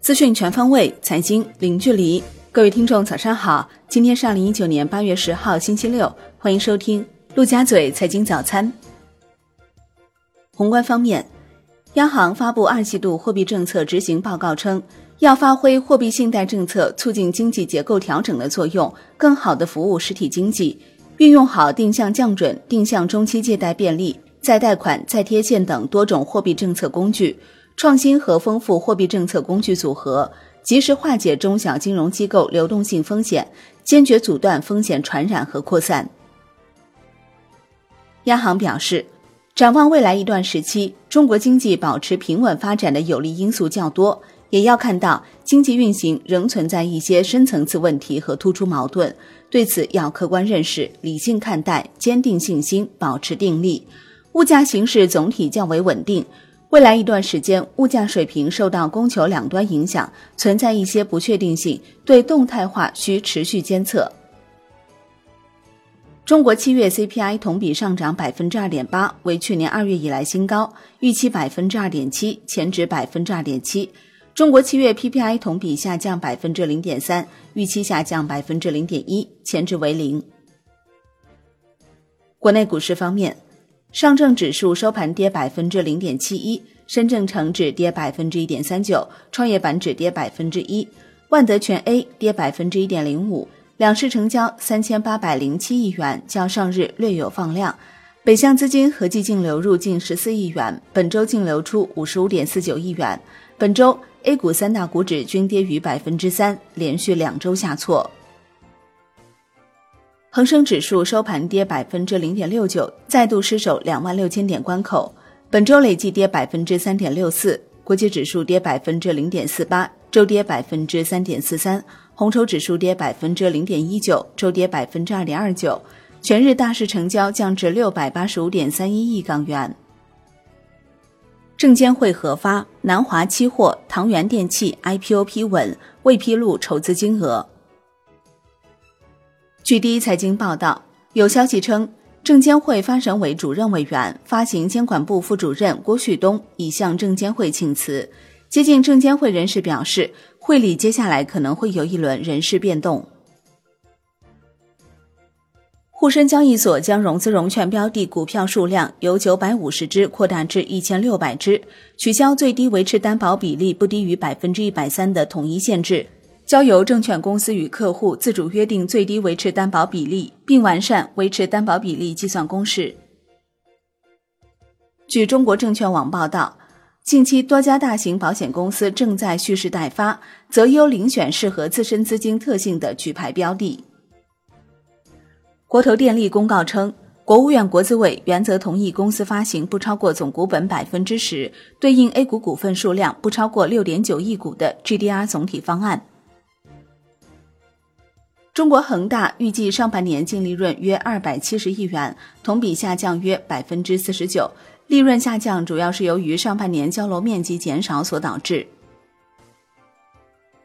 资讯全方位，财经零距离。各位听众，早上好！今天是二零一九年八月十号，星期六，欢迎收听陆家嘴财经早餐。宏观方面，央行发布二季度货币政策执行报告称，要发挥货币信贷政策促进经济结构调整的作用，更好的服务实体经济，运用好定向降准、定向中期借贷便利、再贷款、再贴现等多种货币政策工具，创新和丰富货币政策工具组合，及时化解中小金融机构流动性风险，坚决阻断风险传染和扩散。央行表示，展望未来一段时期，中国经济保持平稳发展的有利因素较多。也要看到，经济运行仍存在一些深层次问题和突出矛盾，对此要客观认识、理性看待、坚定信心、保持定力。物价形势总体较为稳定，未来一段时间物价水平受到供求两端影响，存在一些不确定性，对动态化需持续监测。中国七月 CPI 同比上涨百分之二点八，为去年二月以来新高，预期百分之二点七，前值百分之二点七。中国七月 PPI 同比下降百分之零点三，预期下降百分之零点一，前值为零。国内股市方面，上证指数收盘跌百分之零点七一，深证成指跌百分之一点三九，创业板指跌百分之一，万德全 A 跌百分之一点零五。两市成交三千八百零七亿元，较上日略有放量。北向资金合计净流入近十四亿元，本周净流出五十五点四九亿元。本周。A 股三大股指均跌逾百分之三，连续两周下挫。恒生指数收盘跌百分之零点六九，再度失守两万六千点关口。本周累计跌百分之三点六四，国际指数跌百分之零点四八，周跌百分之三点四三。红筹指数跌百分之零点一九，周跌百分之二点二九。全日大市成交降至六百八十五点三一亿港元。证监会核发南华期货、唐元电器 IPO 批文，未披露筹资金额。据第一财经报道，有消息称，证监会发审委主任委员、发行监管部副主任郭旭东已向证监会请辞。接近证监会人士表示，会里接下来可能会有一轮人事变动。沪深交易所将融资融券标的股票数量由九百五十只扩大至一千六百只，取消最低维持担保比例不低于百分之一百三的统一限制，交由证券公司与客户自主约定最低维持担保比例，并完善维持担保比例计算公式。据中国证券网报道，近期多家大型保险公司正在蓄势待发，择优遴选适合自身资金特性的举牌标的。国投电力公告称，国务院国资委原则同意公司发行不超过总股本百分之十、对应 A 股股份数量不超过六点九亿股的 GDR 总体方案。中国恒大预计上半年净利润约二百七十亿元，同比下降约百分之四十九。利润下降主要是由于上半年交楼面积减少所导致。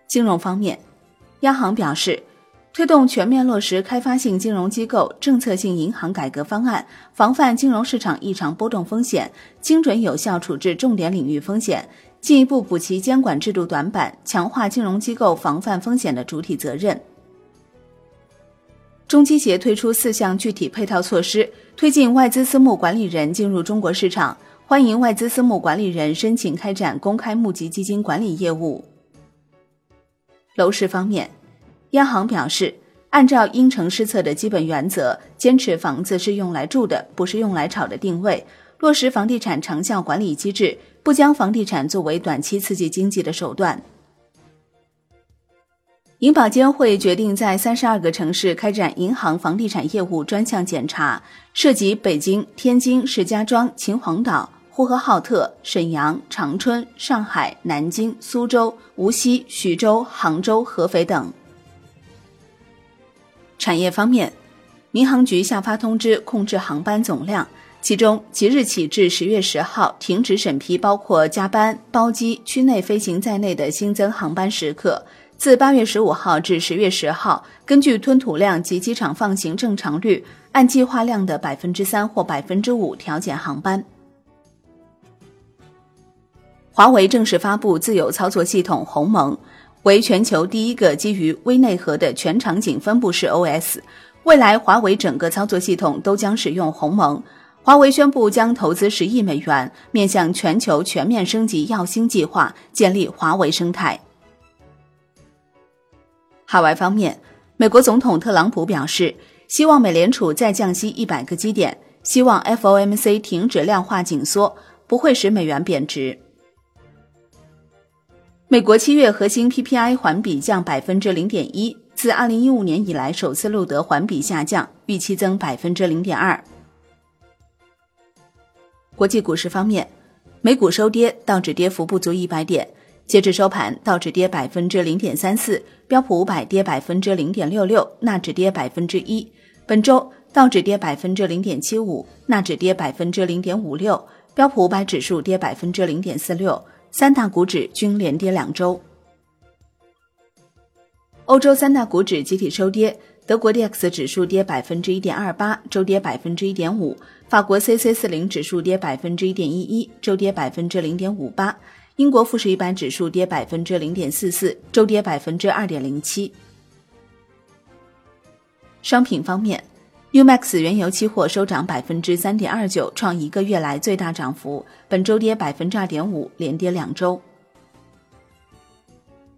金融方面，央行表示。推动全面落实开发性金融机构政策性银行改革方案，防范金融市场异常波动风险，精准有效处置重点领域风险，进一步补齐监管制度短板，强化金融机构防范风险的主体责任。中基协推出四项具体配套措施，推进外资私募管理人进入中国市场，欢迎外资私募管理人申请开展公开募集基金管理业务。楼市方面。央行表示，按照因城施策的基本原则，坚持房子是用来住的，不是用来炒的定位，落实房地产长效管理机制，不将房地产作为短期刺激经济的手段。银保监会决定在三十二个城市开展银行房地产业务专项检查，涉及北京、天津、石家庄、秦皇岛、呼和浩特、沈阳、长春、上海、南京、苏州、无锡、徐州、杭州、合肥等。产业方面，民航局下发通知控制航班总量，其中即日起至十月十号停止审批包括加班、包机、区内飞行在内的新增航班时刻。自八月十五号至十月十号，根据吞吐量及机场放行正常率，按计划量的百分之三或百分之五调减航班。华为正式发布自有操作系统鸿蒙，为全球第一个基于微内核的全场景分布式 OS。未来，华为整个操作系统都将使用鸿蒙。华为宣布将投资十亿美元，面向全球全面升级耀星计划，建立华为生态。海外方面，美国总统特朗普表示，希望美联储再降息一百个基点，希望 FOMC 停止量化紧缩，不会使美元贬值。美国七月核心 PPI 环比降百分之零点一。自二零一五年以来首次录得环比下降，预期增百分之零点二。国际股市方面，美股收跌，道指跌幅不足一百点。截至收盘，道指跌百分之零点三四，标普五百跌百分之零点六六，纳指跌百分之一。本周，道指跌百分之零点七五，纳指跌百分之零点五六，标普五百指数跌百分之零点四六，三大股指均连跌两周。欧洲三大股指集体收跌，德国 D X 指数跌百分之一点二八，周跌百分之一点五；法国 C C 四零指数跌百分之一点一一，周跌百分之零点五八；英国富时一百指数跌百分之零点四四，周跌百分之二点零七。商品方面，U Max 原油期货收涨百分之三点二九，创一个月来最大涨幅，本周跌百分之二点五，连跌两周。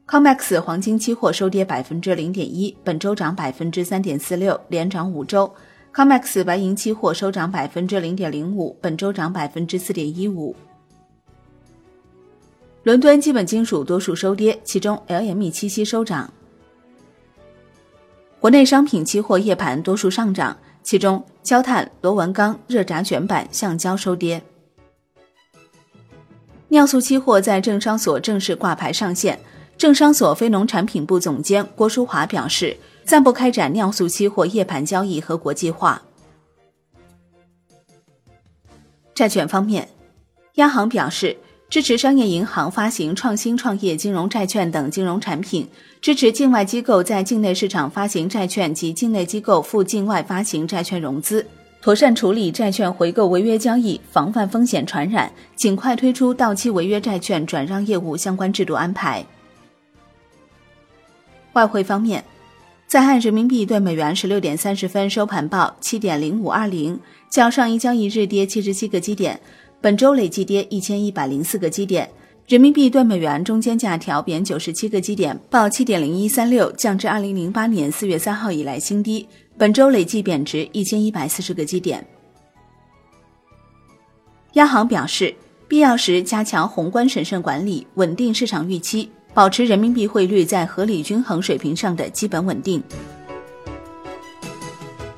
COMEX 黄金期货收跌百分之零点一，本周涨百分之三点四六，连涨五周。COMEX 白银期货收涨百分之零点零五，本周涨百分之四点一五。伦敦基本金属多数收跌，其中 LME 七锡收涨。国内商品期货夜盘多数上涨，其中焦炭、螺纹钢、热轧卷板、橡胶收跌。尿素期货在政商所正式挂牌上线。政商所非农产品部总监郭淑华表示，暂不开展尿素期货夜盘交易和国际化。债券方面，央行表示支持商业银行发行创新创业金融债券等金融产品，支持境外机构在境内市场发行债券及境内机构赴境外发行债券融资，妥善处理债券回购违约交易，防范风险传染，尽快推出到期违约债券转让业务相关制度安排。外汇方面，在岸人民币对美元十六点三十分收盘报七点零五二零，较上一交易日跌七十七个基点，本周累计跌一千一百零四个基点。人民币对美元中间价调贬九十七个基点，报七点零一三六，降至二零零八年四月三号以来新低。本周累计贬值一千一百四十个基点。央行表示，必要时加强宏观审慎管理，稳定市场预期。保持人民币汇率在合理均衡水平上的基本稳定。